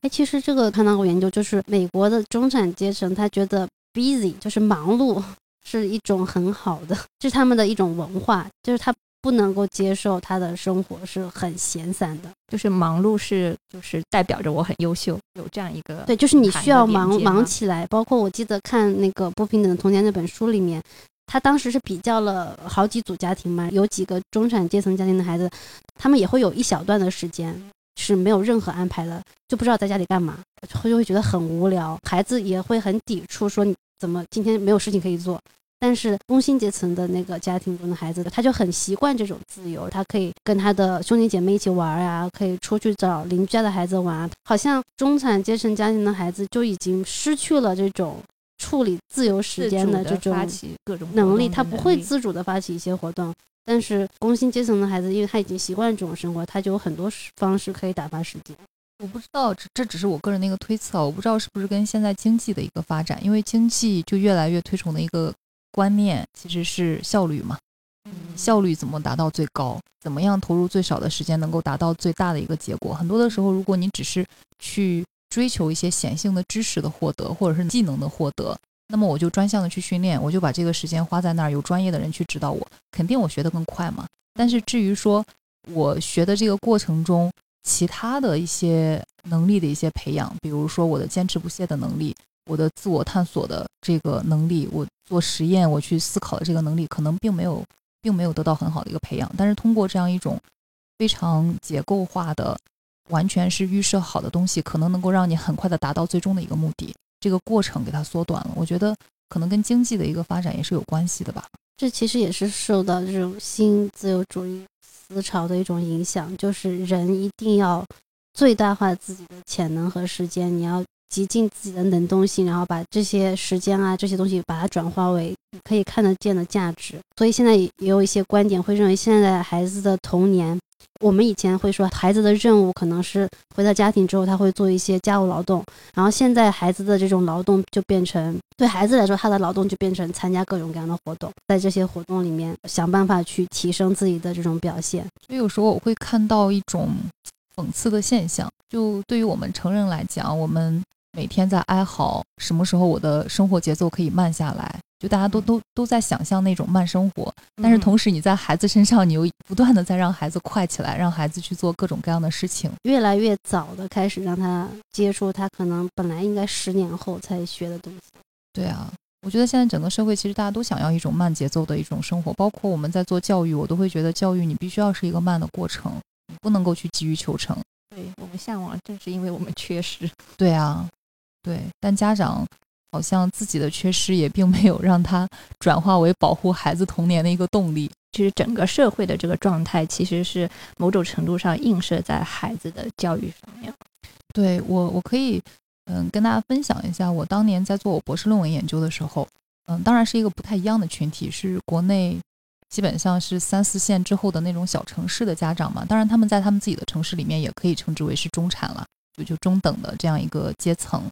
哎，其实这个看到过研究，就是美国的中产阶层，他觉得 busy 就是忙碌是一种很好的，这是他们的一种文化，就是他不能够接受他的生活是很闲散的。就是忙碌是就是代表着我很优秀，有这样一个对，就是你需要忙忙起来。包括我记得看那个《不平等的童年》那本书里面，他当时是比较了好几组家庭嘛，有几个中产阶层家庭的孩子，他们也会有一小段的时间是没有任何安排的，就不知道在家里干嘛，就会觉得很无聊，孩子也会很抵触，说你怎么今天没有事情可以做。但是工薪阶层的那个家庭中的孩子，他就很习惯这种自由，他可以跟他的兄弟姐妹一起玩呀、可以出去找邻居家的孩子玩啊。好像中产阶层家庭的孩子就已经失去了这种处理自由时间的这种能力，他不会自主的发起一些活动。但是工薪阶层的孩子，因为他已经习惯这种生活，他就有很多方式可以打发时间。我不知道，这这只是我个人的一个推测啊，我不知道是不是跟现在经济的一个发展，因为经济就越来越推崇的一个观念其实是效率嘛，效率怎么达到最高，怎么样投入最少的时间能够达到最大的一个结果。很多的时候，如果你只是去追求一些显性的知识的获得，或者是技能的获得，那么我就专项的去训练，我就把这个时间花在那儿，有专业的人去指导我，肯定我学得更快嘛。但是至于说我学的这个过程中，其他的一些能力的一些培养，比如说我的坚持不懈的能力，我的自我探索的这个能力，我做实验，我去思考的这个能力，可能并没有，并没有得到很好的一个培养。但是通过这样一种非常结构化的、完全是预设好的东西，可能能够让你很快的达到最终的一个目的。这个过程给它缩短了，我觉得可能跟经济的一个发展也是有关系的吧。这其实也是受到这种新自由主义思潮的一种影响，就是人一定要最大化自己的潜能和时间，你要极尽自己的能动性，然后把这些时间啊这些东西把它转化为可以看得见的价值。所以现在也有一些观点会认为，现在孩子的童年，我们以前会说孩子的任务可能是回到家庭之后他会做一些家务劳动，然后现在孩子的这种劳动就变成对孩子来说，他的劳动就变成参加各种各样的活动，在这些活动里面想办法去提升自己的这种表现。所以有时候我会看到一种讽刺的现象，就对于我们成人来讲，我们每天在哀嚎什么时候我的生活节奏可以慢下来，就大家都都都在想象那种慢生活，但是同时你在孩子身上，你又不断的在让孩子快起来，让孩子去做各种各样的事情。越来越早的开始让他接触他可能本来应该十年后才学的东西。对啊，我觉得现在整个社会其实大家都想要一种慢节奏的一种生活，包括我们在做教育，我都会觉得教育你必须要是一个慢的过程，你不能够去急于求成。对我们向往，正是因为我们缺失。对啊，对，但家长好像自己的缺失也并没有让他 [laughs] 转化为保护孩子童年的一个动力。其实整个社会的这个状态，其实是某种程度上映射在孩子的教育上面。对我，我可以嗯跟大家分享一下，我当年在做我博士论文研究的时候，嗯，当然是一个不太一样的群体，是国内基本上是三四线之后的那种小城市的家长嘛。当然，他们在他们自己的城市里面也可以称之为是中产了，就就中等的这样一个阶层。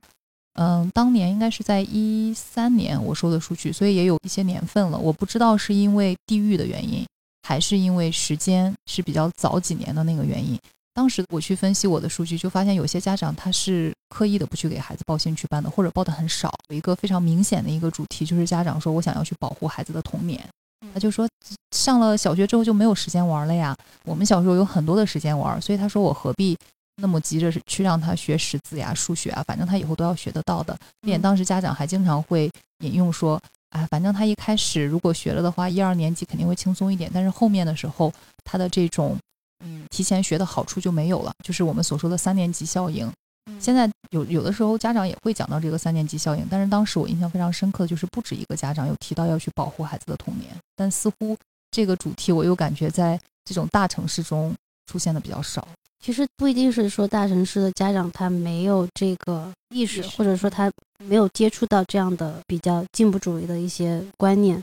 嗯，当年应该是在一三年我收的数据，所以也有一些年份了。我不知道是因为地域的原因，还是因为时间是比较早几年的那个原因。当时我去分析我的数据，就发现有些家长他是刻意的不去给孩子报兴趣班的，或者报的很少。有一个非常明显的一个主题，就是家长说我想要去保护孩子的童年。他就说上了小学之后就没有时间玩了呀。我们小时候有很多的时间玩，所以他说我何必那么急着去让他学识字呀、数学啊，反正他以后都要学得到的。并且当时家长还经常会引用说，哎，反正他一开始如果学了的话，一二年级肯定会轻松一点，但是后面的时候他的这种嗯提前学的好处就没有了，就是我们所说的三年级效应。现在有有的时候家长也会讲到这个三年级效应，但是当时我印象非常深刻的就是不止一个家长有提到要去保护孩子的童年，但似乎这个主题我又感觉在这种大城市中出现的比较少。其实不一定是说大城市的家长他没有这个意识，或者说他没有接触到这样的比较进步主义的一些观念。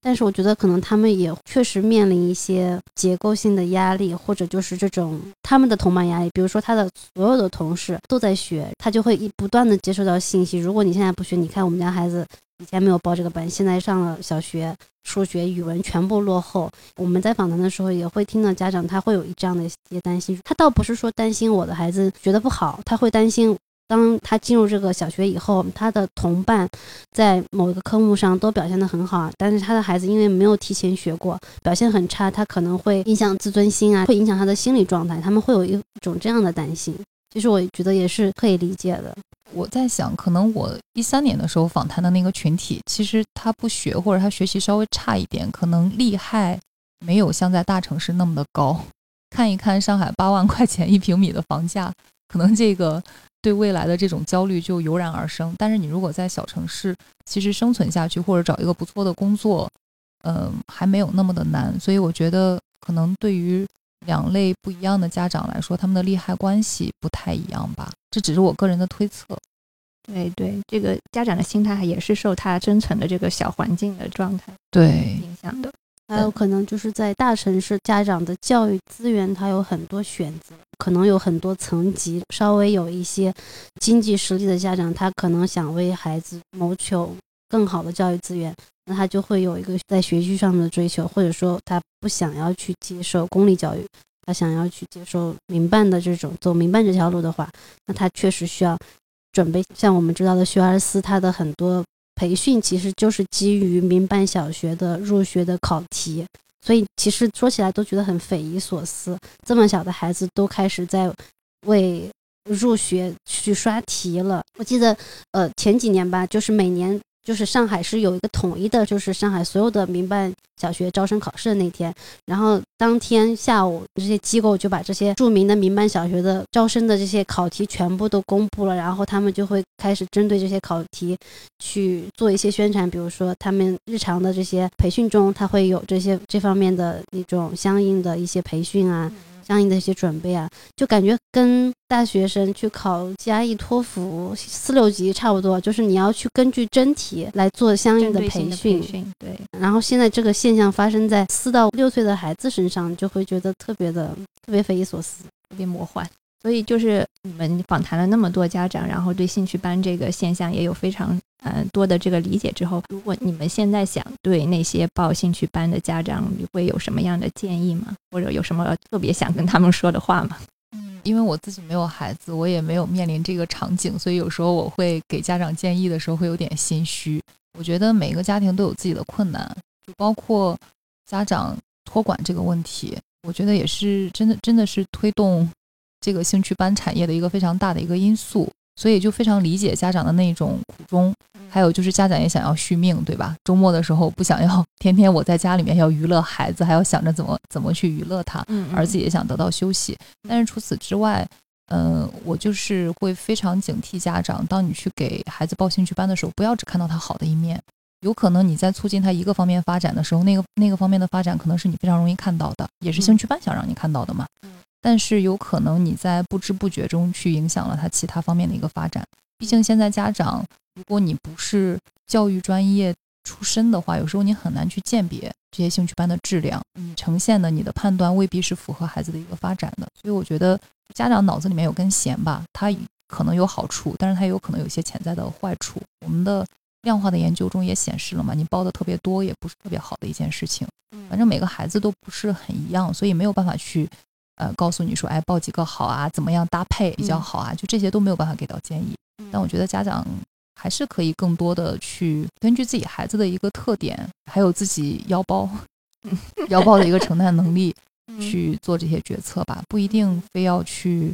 但是我觉得可能他们也确实面临一些结构性的压力，或者就是这种他们的同伴压力。比如说他的所有的同事都在学，他就会一不断的接收到信息。如果你现在不学，你看我们家孩子以前没有报这个班，现在上了小学，数学、语文全部落后。我们在访谈的时候也会听到家长他会有这样的一些担心，他倒不是说担心我的孩子学得不好，他会担心。当他进入这个小学以后，他的同伴在某一个科目上都表现得很好，但是他的孩子因为没有提前学过，表现很差，他可能会影响自尊心啊，会影响他的心理状态，他们会有一种这样的担心。其实我觉得也是可以理解的。我在想，可能我一三年的时候访谈的那个群体，其实他不学或者他学习稍微差一点，可能厉害没有像在大城市那么的高。看一看上海八万块钱一平米的房价，可能这个对未来的这种焦虑就油然而生。但是你如果在小城市，其实生存下去或者找一个不错的工作，嗯、还没有那么的难。所以我觉得，可能对于两类不一样的家长来说，他们的利害关系不太一样吧。这只是我个人的推测。对对，这个家长的心态也是受他生存的这个小环境的状态对，影响的。还有可能就是在大城市，家长的教育资源他有很多选择，可能有很多层级，稍微有一些经济实力的家长，他可能想为孩子谋求更好的教育资源，那他就会有一个在学习上的追求，或者说他不想要去接受公立教育，他想要去接受民办的这种走民办这条路的话，那他确实需要准备像我们知道的学而思，他的很多培训其实就是基于民办小学的入学的考题，所以其实说起来都觉得很匪夷所思，这么小的孩子都开始在为入学去刷题了。我记得，呃，前几年吧，就是每年就是上海是有一个统一的，就是上海所有的民办小学招生考试的那天，然后当天下午这些机构就把这些著名的民办小学的招生的这些考题全部都公布了，然后他们就会开始针对这些考题去做一些宣传，比如说他们日常的这些培训中，他会有这些这方面的一种相应的一些培训啊。相应的一些准备啊，就感觉跟大学生去考 GRE、托福四六级差不多，就是你要去根据真题来做相应的培。训，对，然后现在这个现象发生在四到六岁的孩子身上，就会觉得特别的特别匪夷所思。特别魔幻。所以就是你们访谈了那么多家长，然后对兴趣班这个现象也有非常呃多的这个理解之后，如果你们现在想对那些报兴趣班的家长，你会有什么样的建议吗？或者有什么特别想跟他们说的话吗？嗯，因为我自己没有孩子，我也没有面临这个场景，所以有时候我会给家长建议的时候会有点心虚。我觉得每个家庭都有自己的困难，就包括家长托管这个问题，我觉得也是真的真的是推动这个兴趣班产业的一个非常大的一个因素。所以就非常理解家长的那种苦衷，还有就是家长也想要续命，对吧？周末的时候不想要天天我在家里面要娱乐孩子，还要想着怎么怎么去娱乐他，嗯儿子也想得到休息。但是除此之外，嗯、我就是会非常警惕家长，当你去给孩子报兴趣班的时候，不要只看到他好的一面。有可能你在促进他一个方面发展的时候，那个那个方面的发展可能是你非常容易看到的，也是兴趣班想让你看到的嘛。但是有可能你在不知不觉中去影响了他其他方面的一个发展。毕竟现在家长，如果你不是教育专业出身的话，有时候你很难去鉴别这些兴趣班的质量，你呈现的你的判断未必是符合孩子的一个发展的。所以我觉得家长脑子里面有根弦吧，它可能有好处，但是它有可能有一些潜在的坏处。我们的量化的研究中也显示了嘛，你报的特别多也不是特别好的一件事情。反正每个孩子都不是很一样，所以没有办法去呃告诉你说，哎，报几个好啊，怎么样搭配比较好啊，就这些都没有办法给到建议。但我觉得家长还是可以更多的去根据自己孩子的一个特点，还有自己腰包 [laughs] 腰包的一个承担能力 [laughs] 去做这些决策吧，不一定非要去。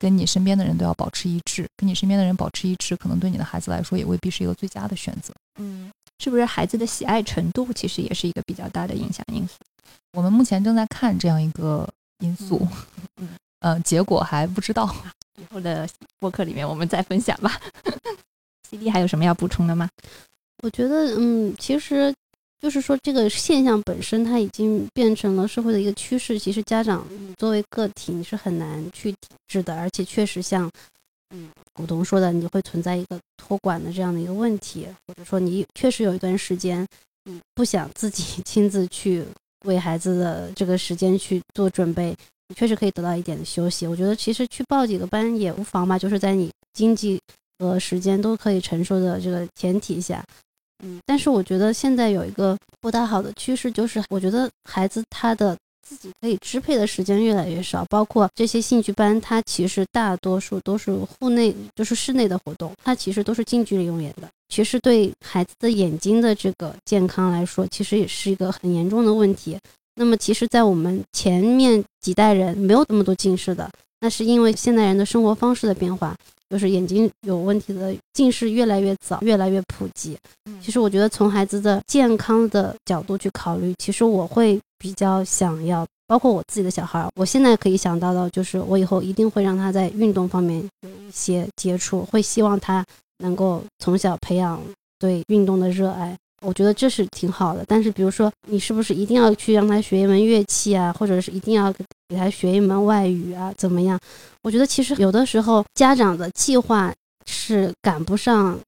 跟你身边的人都要保持一致，跟你身边的人保持一致，可能对你的孩子来说也未必是一个最佳的选择。嗯，是不是孩子的喜爱程度其实也是一个比较大的影响因素？我们目前正在看这样一个因素，嗯呃，结果还不知道。以后的播客里面我们再分享吧。[laughs] CD 还有什么要补充的吗？我觉得，嗯，其实就是说这个现象本身，它已经变成了社会的一个趋势。其实家长作为个体，你是很难去抵制的，而且确实像，嗯，古董说的，你会存在一个托管的这样的一个问题，或者说你确实有一段时间，嗯不想自己 [laughs] 亲自去为孩子的这个时间去做准备，你确实可以得到一点的休息。我觉得其实去报几个班也无妨吧，就是在你经济和时间都可以承受的这个前提下。嗯，但是我觉得现在有一个不大好的趋势，就是我觉得孩子他的自己可以支配的时间越来越少，包括这些兴趣班，它其实大多数都是户内，就是室内的活动，它其实都是近距离用眼的。其实对孩子的眼睛的这个健康来说，其实也是一个很严重的问题。那么，其实，在我们前面几代人没有那么多近视的，那是因为现代人的生活方式的变化。就是眼睛有问题的近视越来越早，越来越普及。其实我觉得从孩子的健康的角度去考虑，其实我会比较想要，包括我自己的小孩，我现在可以想到的，就是我以后一定会让他在运动方面有一些接触，会希望他能够从小培养对运动的热爱。我觉得这是挺好的，但是比如说，你是不是一定要去让他学一门乐器啊，或者是一定要给他学一门外语啊？怎么样？我觉得其实有的时候家长的计划是赶不上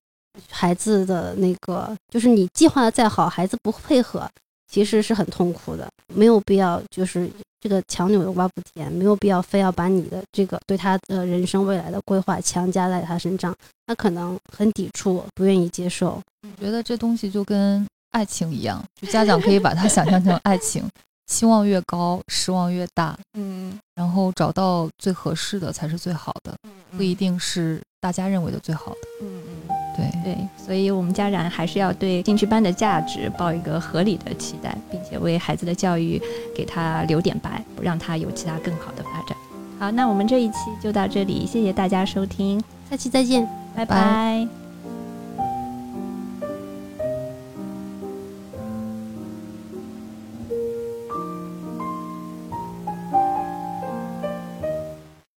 孩子的那个，就是你计划的再好，孩子不配合，其实是很痛苦的。没有必要就是这个强扭的瓜不甜，没有必要非要把你的这个对他的人生未来的规划强加在他身上，他可能很抵触，不愿意接受。我觉得这东西就跟爱情一样，就家长可以把它想象成爱情，期望越高，失望越大。嗯，然后找到最合适的才是最好的，不一定是大家认为的最好的。嗯嗯，对。对，所以我们家长还是要对兴趣班的价值抱一个合理的期待，并且为孩子的教育给他留点白，让他有其他更好的发展。好，那我们这一期就到这里，谢谢大家收听，下期再见，拜拜拜